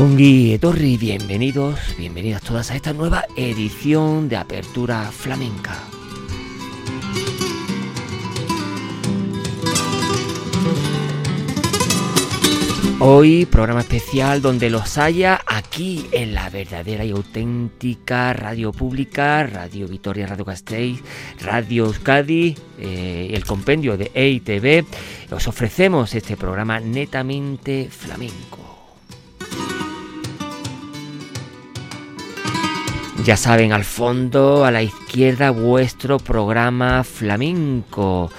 Ongi Etorri, bienvenidos, bienvenidas todas a esta nueva edición de Apertura Flamenca. Hoy programa especial donde los haya aquí en la verdadera y auténtica radio pública, Radio Vitoria, Radio Castell, Radio Euskadi, eh, el compendio de EITV. Os ofrecemos este programa netamente flamenco. Ya saben, al fondo, a la izquierda, vuestro programa flamenco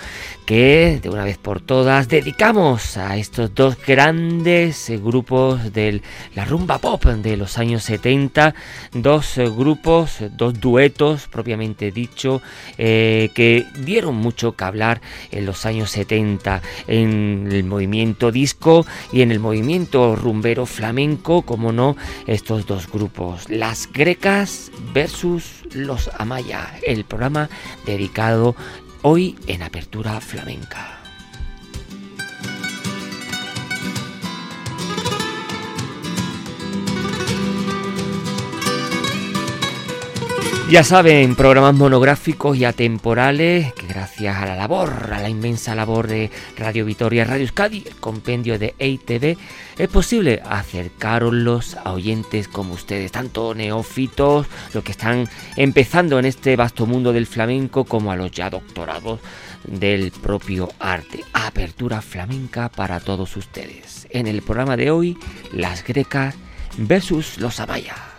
que de una vez por todas dedicamos a estos dos grandes grupos de la rumba pop de los años 70, dos grupos, dos duetos propiamente dicho, eh, que dieron mucho que hablar en los años 70 en el movimiento disco y en el movimiento rumbero flamenco, como no, estos dos grupos, las grecas versus los amaya, el programa dedicado hoy en Apertura Flamenca. Ya saben, programas monográficos y atemporales que gracias a la labor, a la inmensa labor de Radio Vitoria, Radio Euskadi, el compendio de EITV, es posible acercarlos a oyentes como ustedes, tanto neófitos, los que están empezando en este vasto mundo del flamenco, como a los ya doctorados del propio arte. Apertura flamenca para todos ustedes. En el programa de hoy, las grecas versus los amayas.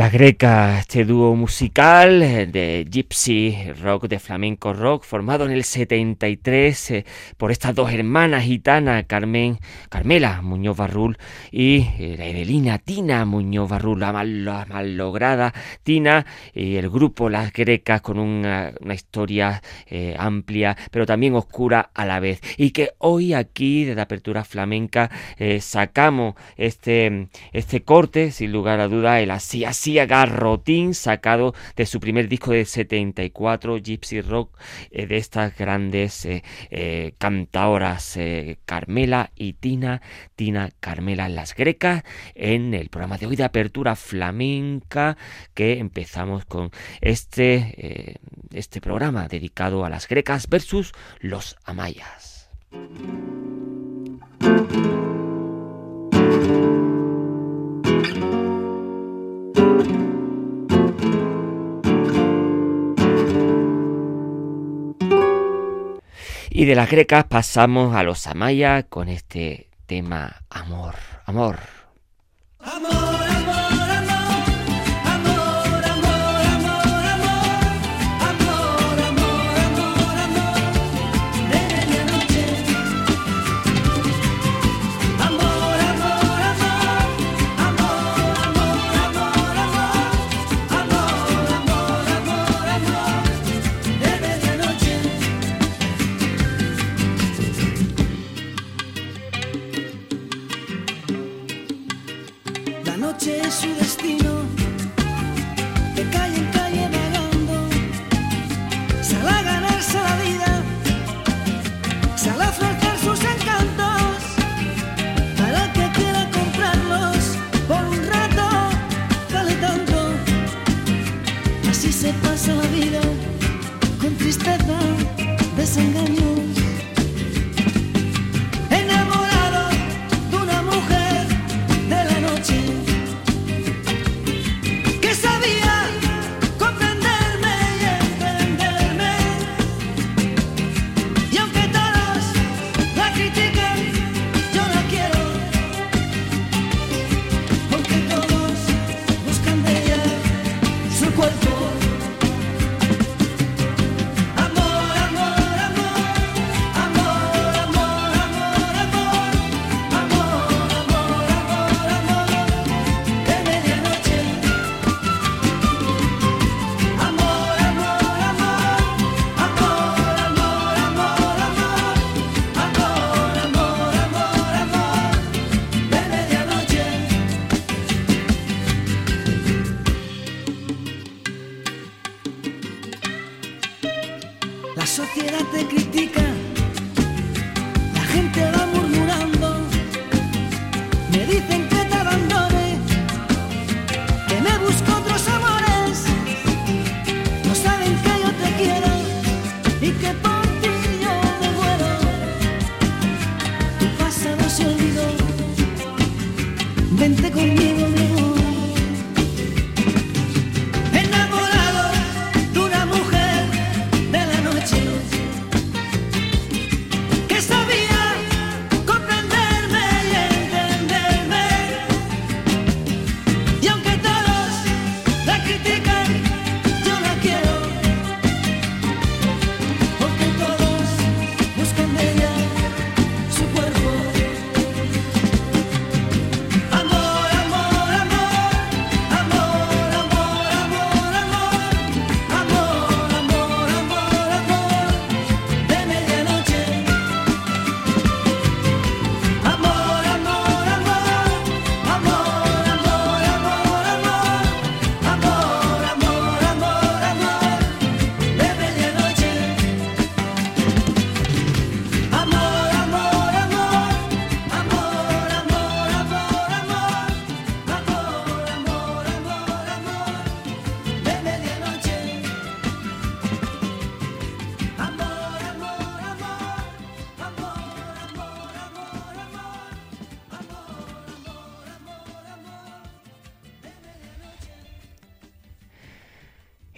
La Greca, este dúo musical eh, de gypsy rock, de flamenco rock, formado en el 73 eh, por estas dos hermanas gitanas, Carmen, Carmela Muñoz Barrul y eh, la Evelina Tina Muñoz Barrul, la mal, lograda Tina y el grupo Las Grecas con una, historia amplia, pero también oscura a la vez. Y que hoy aquí, de la apertura flamenca, sacamos este, este corte, sin lugar a duda, el así así Garrotín, sacado de su primer disco de 74, Gypsy Rock, eh, de estas grandes eh, eh, cantaoras Carmela y Tina, Tina Carmela Las Grecas, en el programa de hoy de apertura flamenca, que empezamos con este, este programa dedicado a las grecas versus los amayas. Y de las grecas pasamos a los amayas con este tema amor, amor. Amor.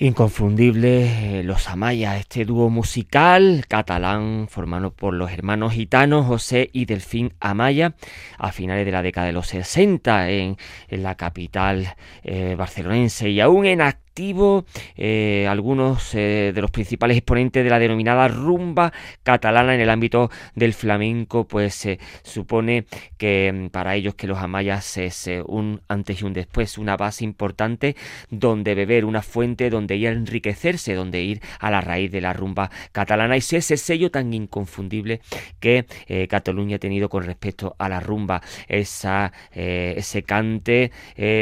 Inconfundible eh, Los Amaya, este dúo musical catalán formado por los hermanos gitanos José y Delfín Amaya a finales de la década de los 60 en, la capital eh, barcelonense y aún en eh, algunos eh, de los principales exponentes de la denominada rumba catalana en el ámbito del flamenco, pues se supone que mm, para ellos que los amayas es eh, un antes y un después, una base importante donde beber, una fuente donde ir a enriquecerse, donde ir a la raíz de la rumba catalana. Y ese sello tan inconfundible que Cataluña ha tenido con respecto a la rumba, esa, ese cante,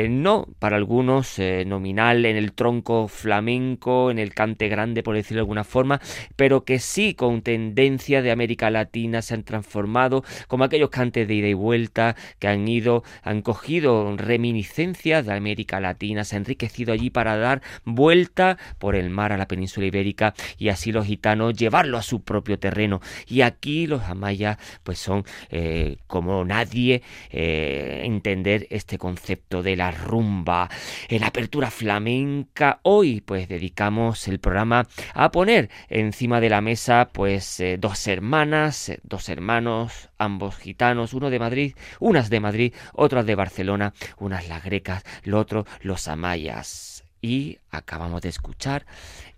no para algunos nominal en el tronco flamenco, en el cante grande, por decirlo de alguna forma, pero que sí con tendencia de América Latina se han transformado como aquellos cantes de ida y vuelta que han ido, han cogido reminiscencias de América Latina, se han enriquecido allí para dar vuelta por el mar a la península ibérica y así los gitanos llevarlo a su propio terreno. Y aquí los amayas pues son eh, como nadie eh, entender este concepto de la rumba, la apertura flamenca, Hoy pues dedicamos el programa a poner encima de la mesa pues eh, dos hermanas, eh, dos hermanos, ambos gitanos, uno de Madrid, unas de Madrid, otras de Barcelona, unas las grecas, lo otro los amayas. Y acabamos de escuchar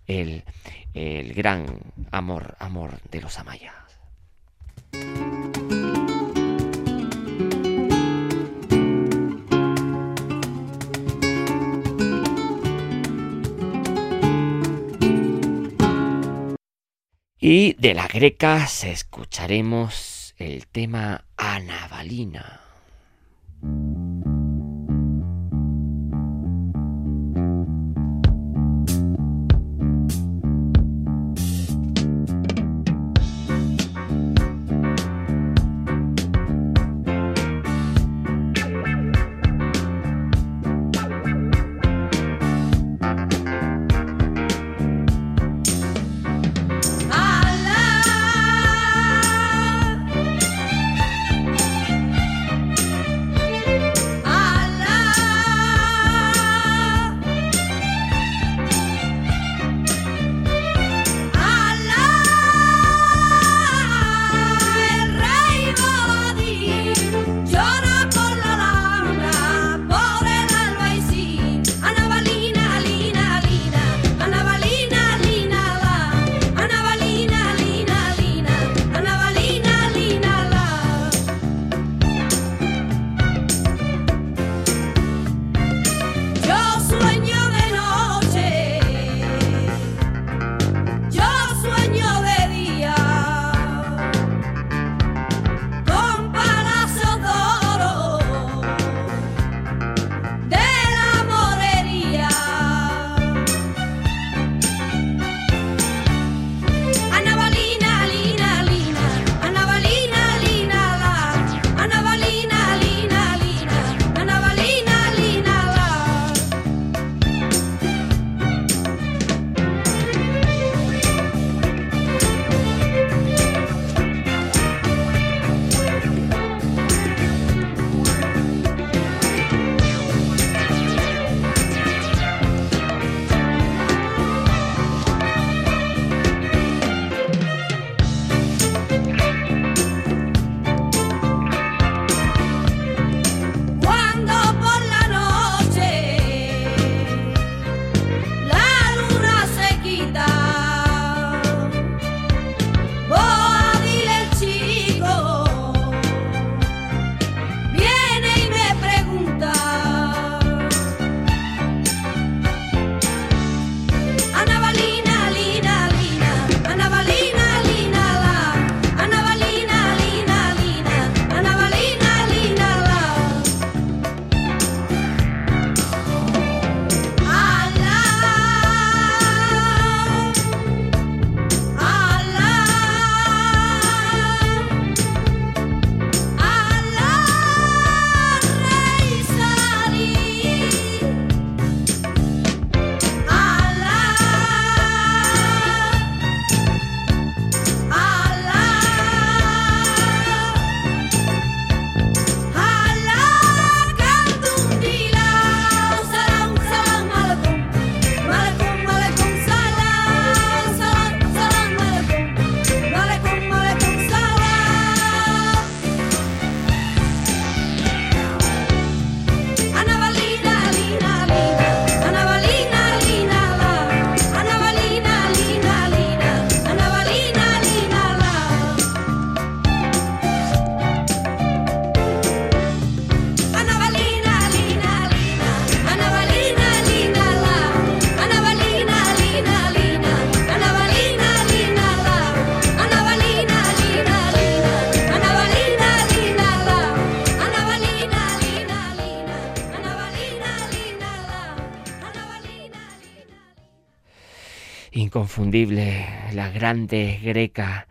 el, el gran amor, amor de los amayas. Y de la greca escucharemos el tema Anabalina. Inconfundible, las grandes grecas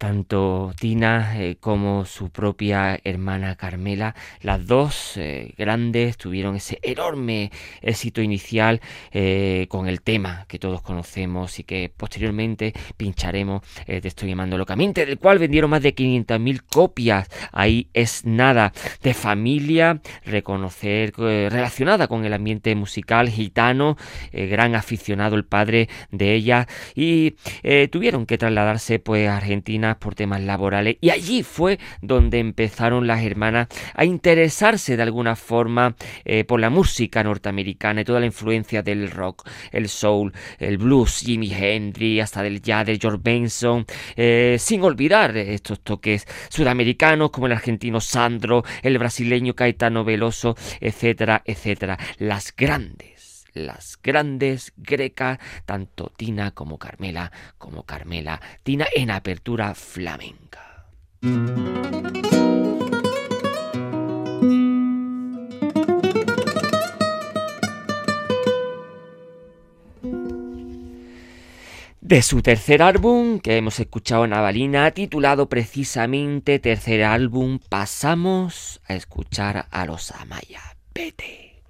tanto Tina eh, como su propia hermana Carmela, las dos eh, grandes tuvieron ese enorme éxito inicial eh, con el tema que todos conocemos y que posteriormente pincharemos Te estoy llamando locamente, del cual vendieron más de 500.000 copias. Ahí es nada de familia, reconocer relacionada con el ambiente musical gitano, gran aficionado el padre de ella y tuvieron que trasladarse pues a Argentina por temas laborales y allí fue donde empezaron las hermanas a interesarse de alguna forma eh, por la música norteamericana y toda la influencia del rock, el soul, el blues, Jimi Hendrix, hasta del jazz de George Benson, eh, sin olvidar estos toques sudamericanos como el argentino Sandro, el brasileño Caetano Veloso, etcétera, etcétera. Las grandes las grandes grecas, tanto Tina como Carmela, como Carmela, Tina en apertura flamenca. De su tercer álbum, que hemos escuchado en Avalina, titulado precisamente Tercer álbum, pasamos a escuchar a los Amaya. Vete.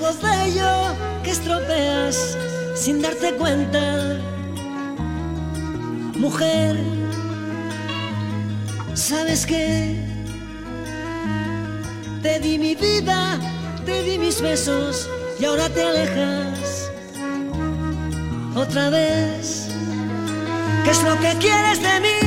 Algo bello que estropeas sin darte cuenta. Mujer, ¿sabes qué? Te di mi vida, te di mis besos y ahora te alejas otra vez. ¿Qué es lo que quieres de mí?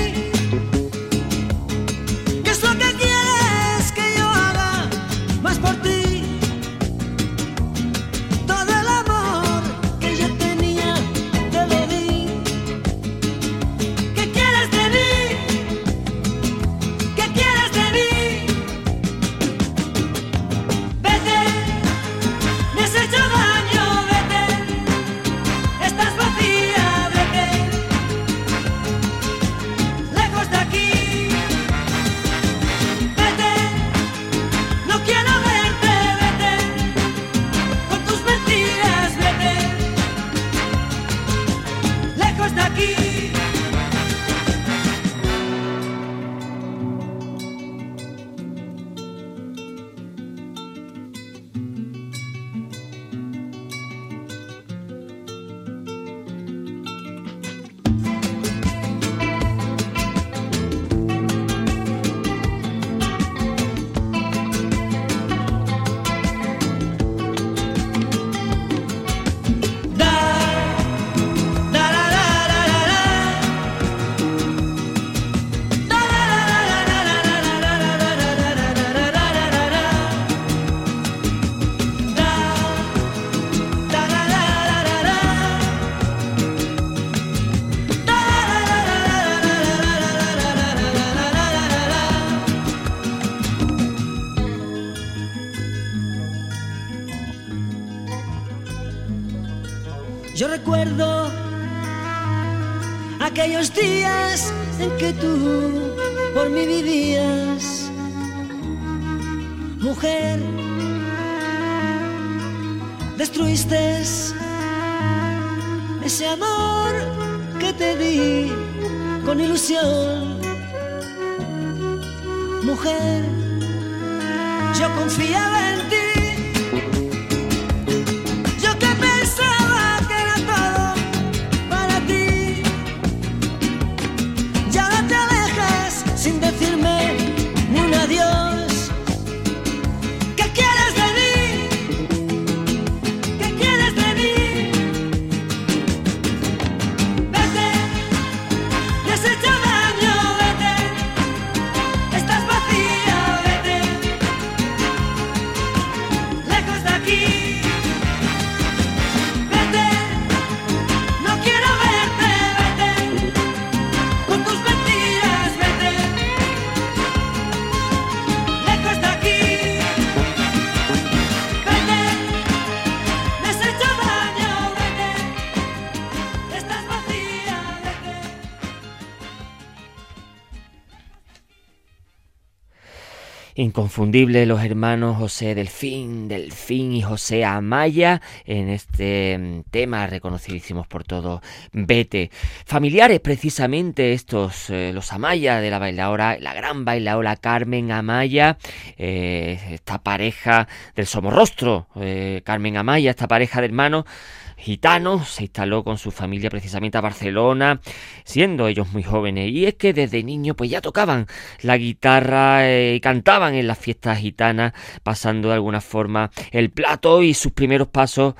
Con ilusión, mujer, yo confiaba Inconfundible los hermanos José Delfín, Delfín y José Amaya en este mm, tema reconocidísimos por todos. Vete. Familiares precisamente estos, eh, los Amaya de la bailadora, la gran bailadora Carmen Amaya, eh, esta pareja del Somorrostro, eh, Carmen Amaya, esta pareja de hermanos gitano, se instaló con su familia precisamente a Barcelona, siendo ellos muy jóvenes. Y es que desde niño pues ya tocaban la guitarra y cantaban en las fiestas gitanas, pasando de alguna forma el plato y sus primeros pasos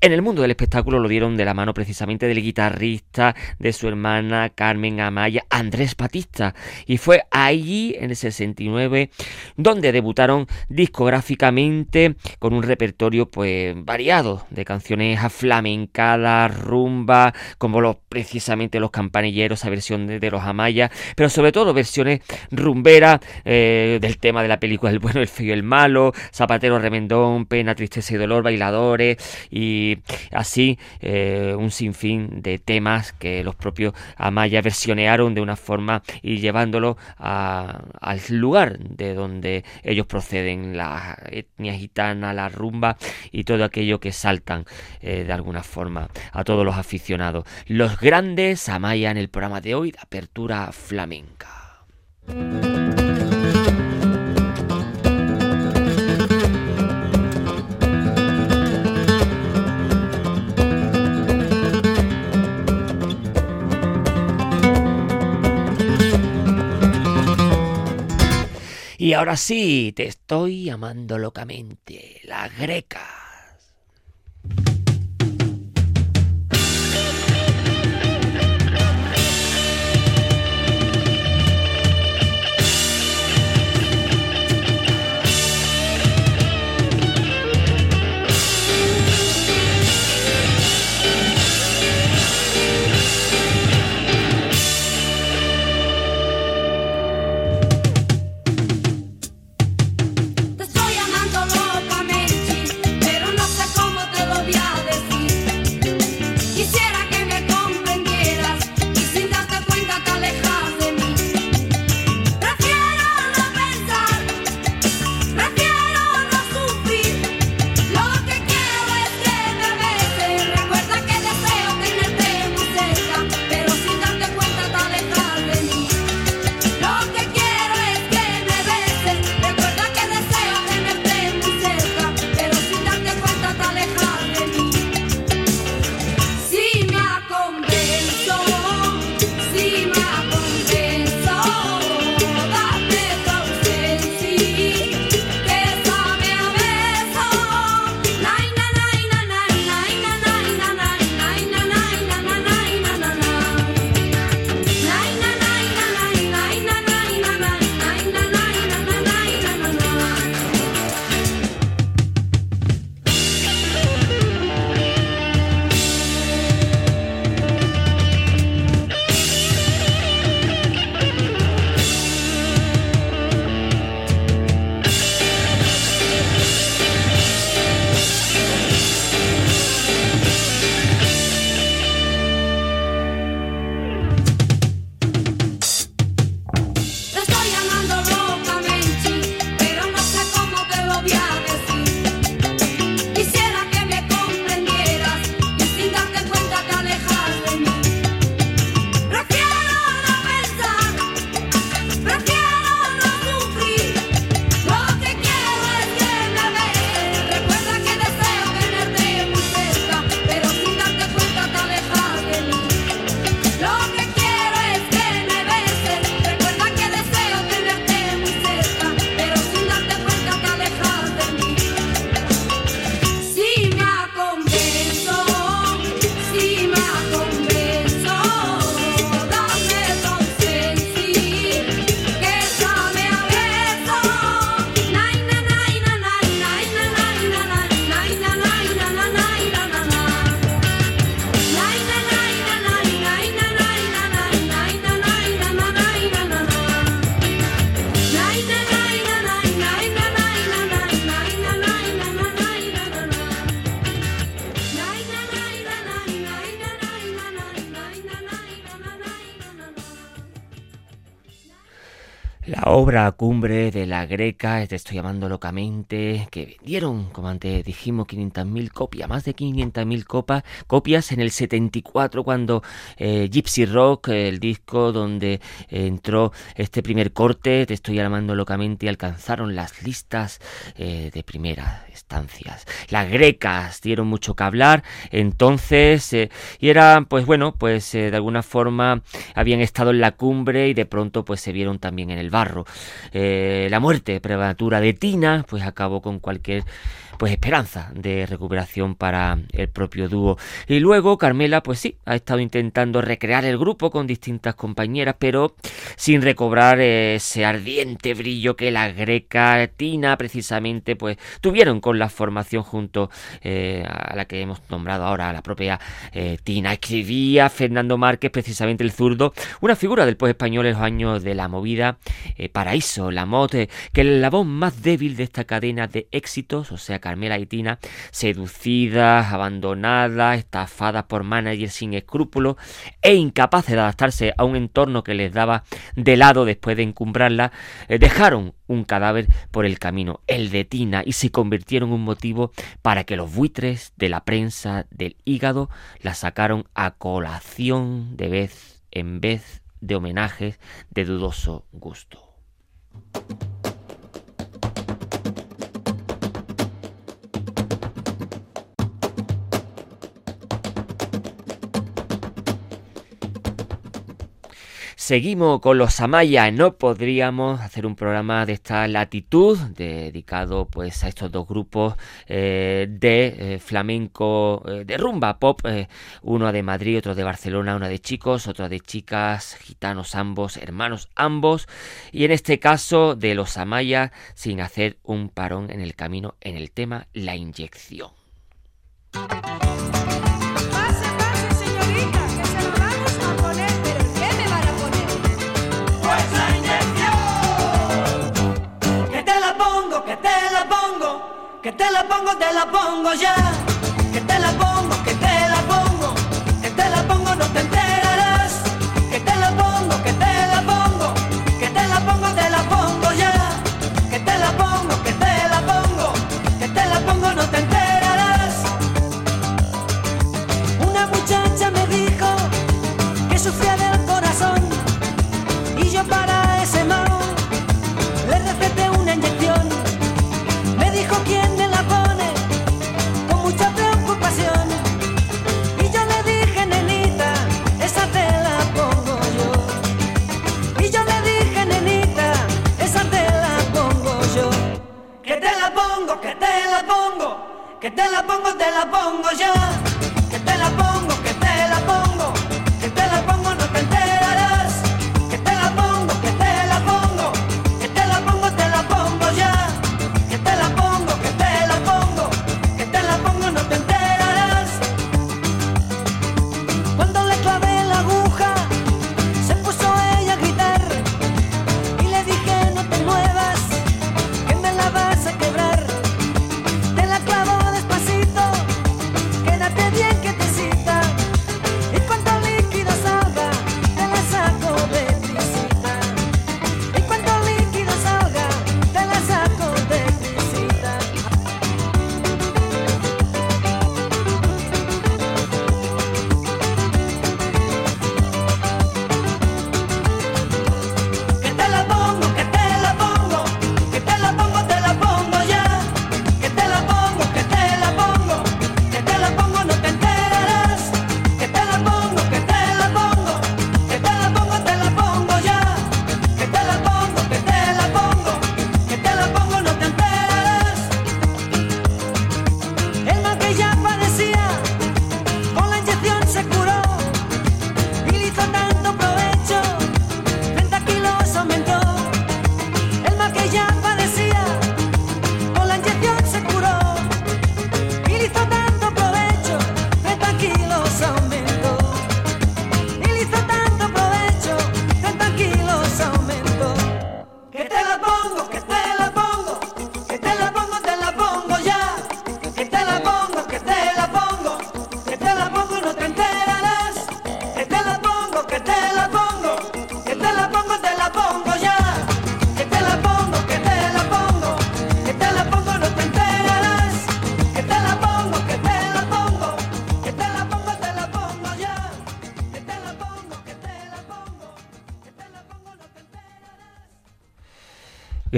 en el mundo del espectáculo lo dieron de la mano precisamente del guitarrista de su hermana Carmen Amaya, Andrés Batista. Y fue allí, en el 69, donde debutaron discográficamente con un repertorio pues variado de canciones aflamencadas, rumba, como los, precisamente los campanilleros, a versión de, los Amaya, pero sobre todo versiones rumberas eh, del tema de la película El bueno, el feo y el malo, Zapatero Remendón, Pena, Tristeza y Dolor, Bailadores y así eh, un sinfín de temas que los propios Amaya versionearon de una forma y llevándolo al lugar de donde ellos proceden, la etnia gitana, la rumba y todo aquello que saltan eh, de alguna forma a todos los aficionados. Los grandes Amaya en el programa de hoy de apertura flamenca. Y ahora sí, te estoy amando locamente, la greca. Obra cumbre de la greca, te estoy llamando locamente, que vendieron, como antes dijimos, 500.000 copias, más de 500.000 copias en el 74 cuando eh, Gypsy Rock, el disco donde entró este primer corte, te estoy llamando locamente, alcanzaron las listas eh, de primeras estancias. Las grecas dieron mucho que hablar, entonces, eh, y era, pues bueno, pues de alguna forma habían estado en la cumbre y de pronto pues se vieron también en el barro. Eh, la muerte prematura de Tina pues acabó con cualquier pues esperanza de recuperación para el propio dúo. Y luego Carmela, pues sí, ha estado intentando recrear el grupo con distintas compañeras, pero sin recobrar ese ardiente brillo que la greca Tina precisamente pues tuvieron con la formación junto eh, a la que hemos nombrado ahora, la propia eh, Tina. Escribía Fernando Márquez, precisamente el zurdo, una figura del post español en los años de la movida eh, Paraíso, la mote, que es la voz más débil de esta cadena de éxitos, o sea, Carmela y Tina, seducidas, abandonadas, estafadas por managers sin escrúpulos e incapaces de adaptarse a un entorno que les daba de lado después de encumbrarla, eh, dejaron un cadáver por el camino, el de Tina, y se convirtieron en un motivo para que los buitres de la prensa del hígado la sacaron a colación de vez en vez de homenajes de dudoso gusto. Seguimos con los Amaya. No podríamos hacer un programa de esta latitud dedicado pues a estos dos grupos eh, de eh, flamenco, eh, de rumba pop, uno de Madrid, otro de Barcelona, uno de chicos, otro de chicas, gitanos ambos, hermanos ambos, y en este caso de los Amaya sin hacer un parón en el camino en el tema la inyección. Te la pongo, te la pongo ya, que te la pongo, que te la pongo, que te la pongo, no te enterarás, que te la pongo, que te la pongo, que te la pongo, te la pongo ya, que te la pongo, que te la pongo, que te la pongo, no te enterarás. Una muchacha me dijo que sufría del corazón y yo para ese mal le receté una inyección. Te la pongo, te la pongo ya.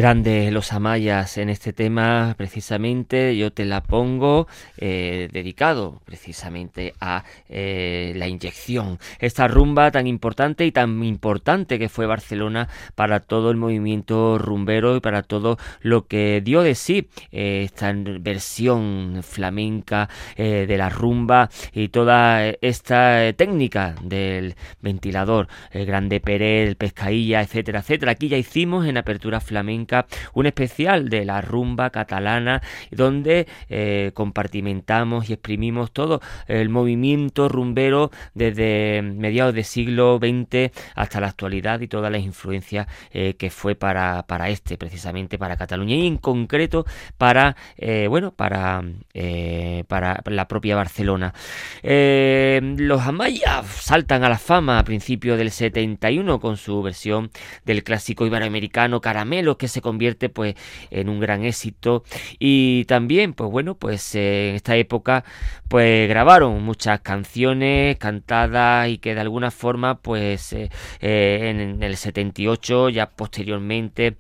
Grandes los amayas en este tema, precisamente yo te la pongo eh, dedicado precisamente a eh, la inyección. Esta rumba tan importante y tan importante que fue Barcelona para todo el movimiento rumbero y para todo lo que dio de sí eh, esta versión flamenca de la rumba y toda esta técnica del ventilador, el grande Pérez, el pescailla, etcétera, etcétera. Aquí ya hicimos en apertura flamenca un especial de la rumba catalana, donde eh, compartimentamos y exprimimos todo el movimiento rumbero desde mediados del siglo XX hasta la actualidad y todas las influencias eh, que fue para, para este, precisamente para Cataluña y en concreto para, eh, bueno, para, para la propia Barcelona. los Amayas saltan a la fama a principios del 71 con su versión del clásico iberoamericano Caramelo, que se convierte pues en un gran éxito. Y también pues bueno pues eh, en esta época pues grabaron muchas canciones cantadas y que de alguna forma pues eh, eh, en, el 78 ya posteriormente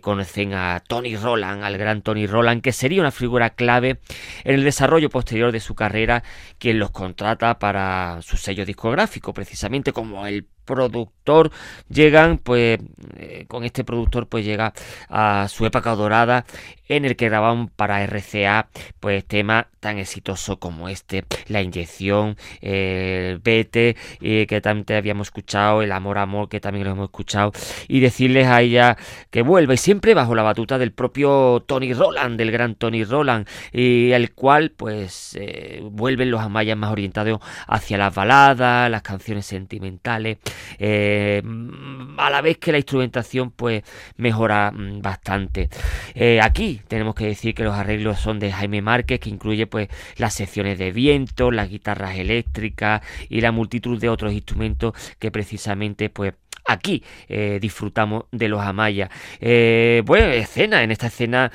conocen a Tony Roland al gran Tony Roland que sería una figura clave en el desarrollo posterior de su carrera quien los contrata para su sello discográfico precisamente como el productor llegan pues eh, con este productor pues llega a su época dorada en el que grababan para RCA pues temas tan exitosos como este la inyección el vete y que también te habíamos escuchado el amor amor que también lo hemos escuchado y decirles a ella que vuelva y siempre bajo la batuta del propio Tony Roland del gran Tony Roland y el cual pues eh, vuelven los amayas más orientados hacia las baladas las canciones sentimentales eh, a la vez que la instrumentación pues mejora mm, bastante. Eh, aquí tenemos que decir que los arreglos son de Jaime Márquez, que incluye pues las secciones de viento, las guitarras eléctricas y la multitud de otros instrumentos que precisamente pues aquí eh, disfrutamos de los amayas. bueno, escena, en esta escena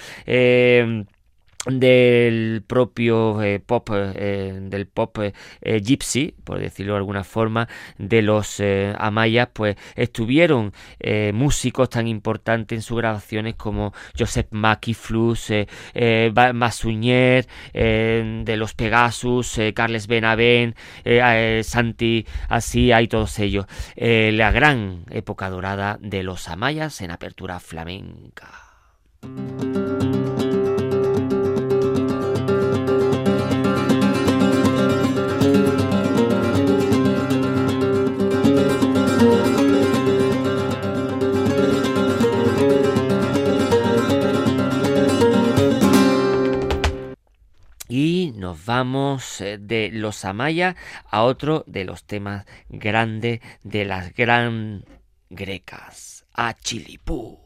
del propio eh, pop eh, del pop eh, gypsy por decirlo de alguna forma de los amayas pues estuvieron músicos tan importantes en sus grabaciones como Joseph Mackie Flus Masunier de los Pegasus Carles Benavent Santi así hay todos ellos. La gran época dorada de los amayas en apertura flamenca Y nos vamos eh, de los Amaya a otro de los temas grandes de las gran grecas, a Chilipú.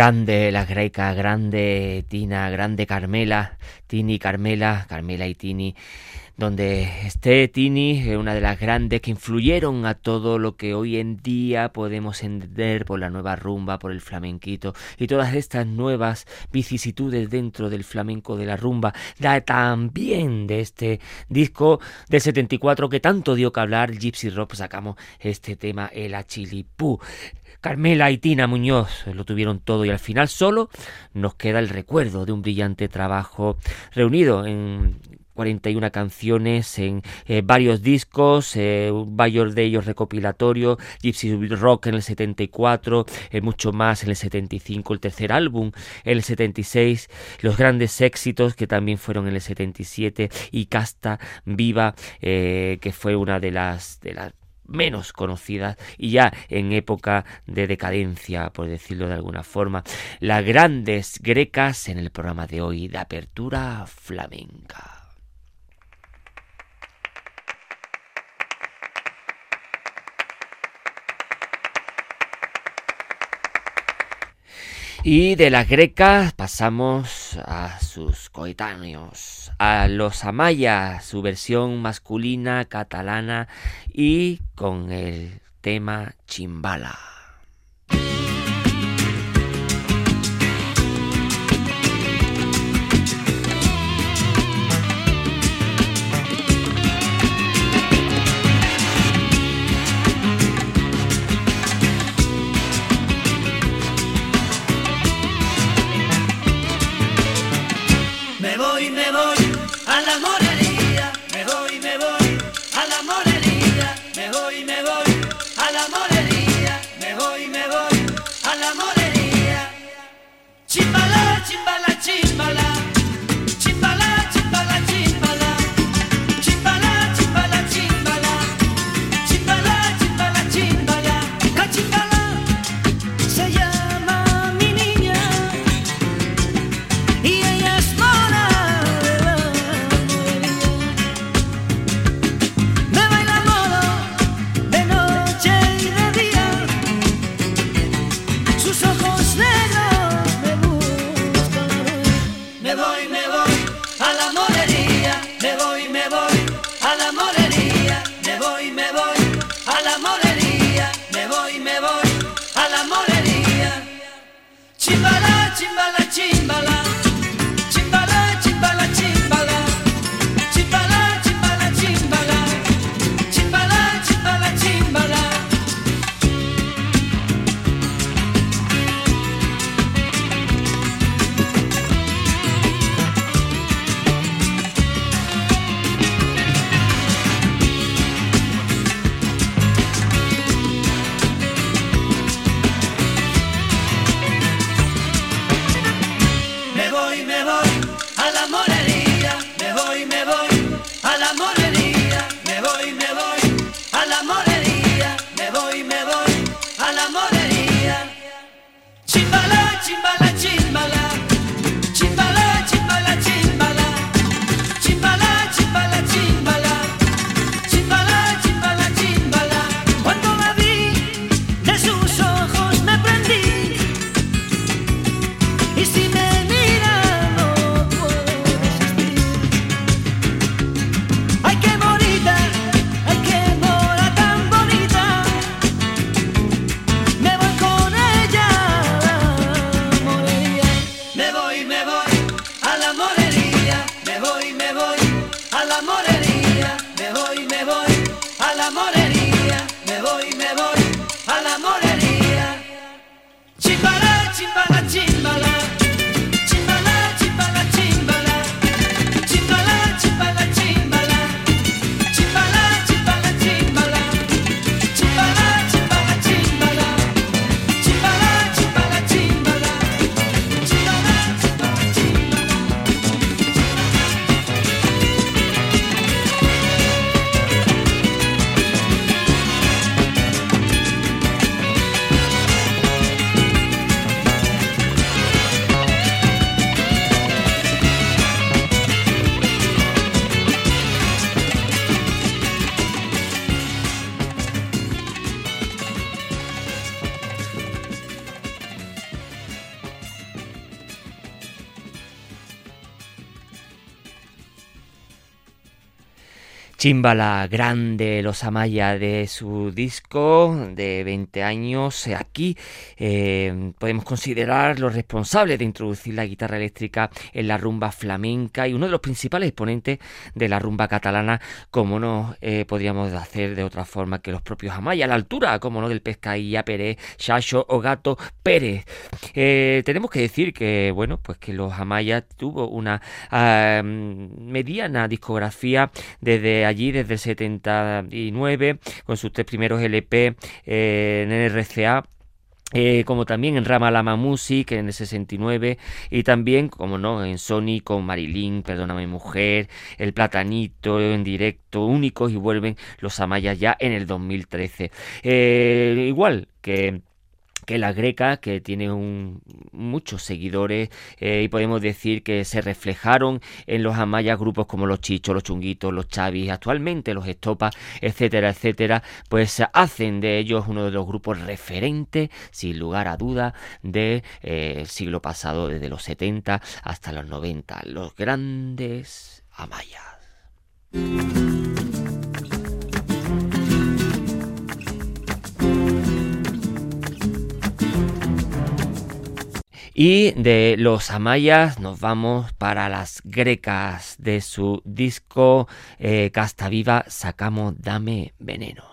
Grande la greca, grande Tina, grande Carmela, Tini, Carmela, Carmela y Tini, donde esté Tini, una de las grandes que influyeron a todo lo que hoy en día podemos entender por la nueva rumba, por el flamenquito y todas estas nuevas vicisitudes dentro del flamenco de la rumba, da también de este disco del 74 que tanto dio que hablar, Gypsy Rock, sacamos este tema, el Achilipú. Carmela y Tina Muñoz lo tuvieron todo y al final solo nos queda el recuerdo de un brillante trabajo reunido en 41 canciones en eh, varios discos, eh, varios de ellos recopilatorios, Gypsy Rock en el 74, eh, mucho más en el 75, el tercer álbum en el 76, los grandes éxitos que también fueron en el 77 y Casta Viva, que fue una de las menos conocidas y ya en época de decadencia, por decirlo de alguna forma, las grandes grecas en el programa de hoy de apertura flamenca. Y de las grecas pasamos a sus coetáneos, a los Amaya, su versión masculina catalana y con el tema Chimbala. Chimbala grande, los Amaya de su disco de 20 años. Aquí eh, podemos considerar los responsables de introducir la guitarra eléctrica en la rumba flamenca y uno de los principales exponentes de la rumba catalana, como no eh, podríamos hacer de otra forma que los propios Amaya, a la altura, como no, del Pescaía Pérez, Chacho o Gato Pérez. Eh, tenemos que decir que, bueno, pues que los Amaya tuvo una ah, mediana discografía desde allí desde el 79 con sus tres primeros LP eh, en RCA. Eh, como también en Ramalama Music en el 69 y también, como no, en Sony con Marilyn, Perdóname Mujer, El Platanito en directo, únicos y vuelven los Amayas ya en el 2013. Eh, igual que la greca, que tiene un, muchos seguidores eh, y podemos decir que se reflejaron en los amayas grupos como los Chichos, los Chunguitos, los Chavis, actualmente los Estopas, etcétera, etcétera, pues hacen de ellos uno de los grupos referentes, sin lugar a duda, del de, eh, siglo pasado, desde los 70 hasta los 90, los grandes amayas. Y de los amayas nos vamos para las grecas de su disco eh, Casta Viva sacamos Dame Veneno.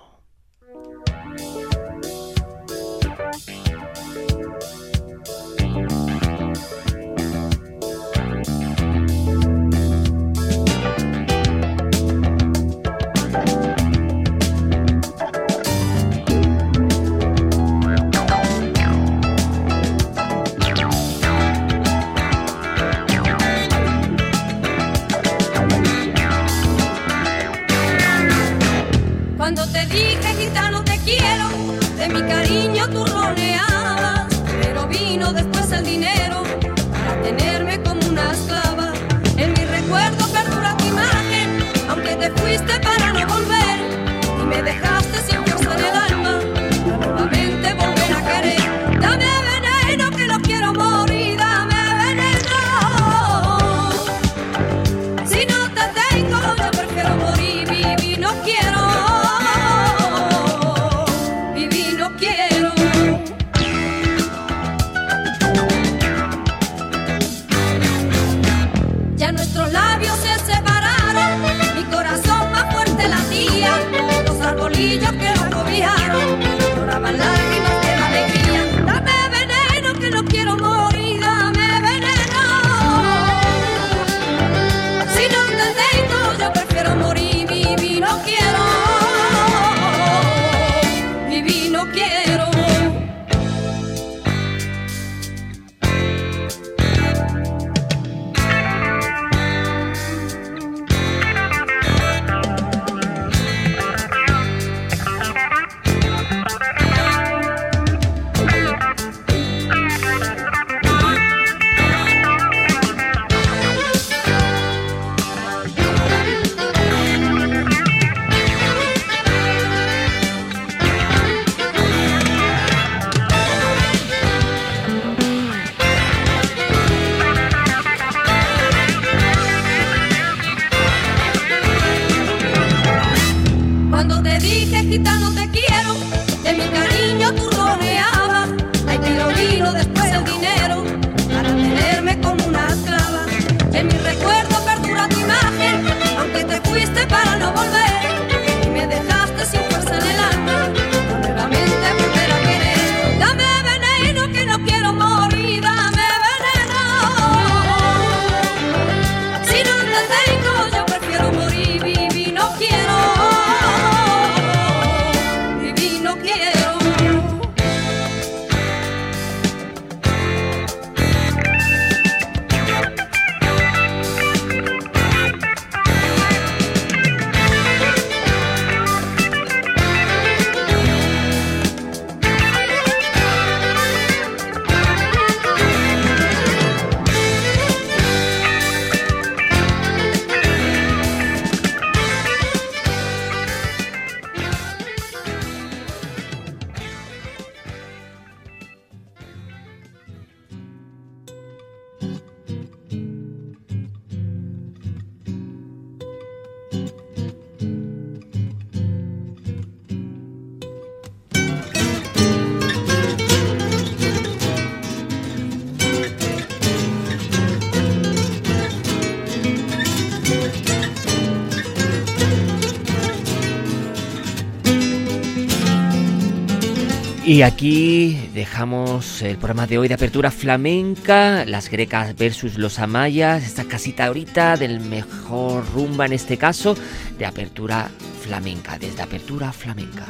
Y aquí dejamos el programa de hoy de apertura flamenca, las grecas versus los amayas, esta casita ahorita del mejor rumba en este caso, de apertura flamenca, desde apertura flamenca.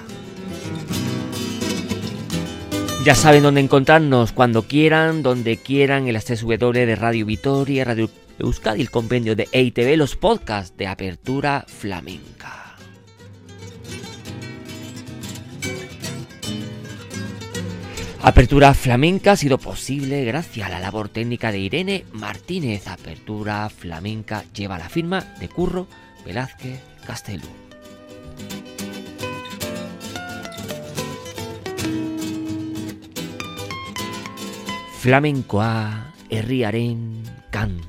Ya saben dónde encontrarnos cuando quieran, donde quieran, en las 3 W de Radio Vitoria, Radio Euskadi, el compendio de EITV, los podcasts de apertura flamenca. Apertura Flamenca ha sido posible gracias a la labor técnica de Irene Martínez. Apertura Flamenca lleva la firma de Curro Velázquez Castelo. Flamencoa herriaren kan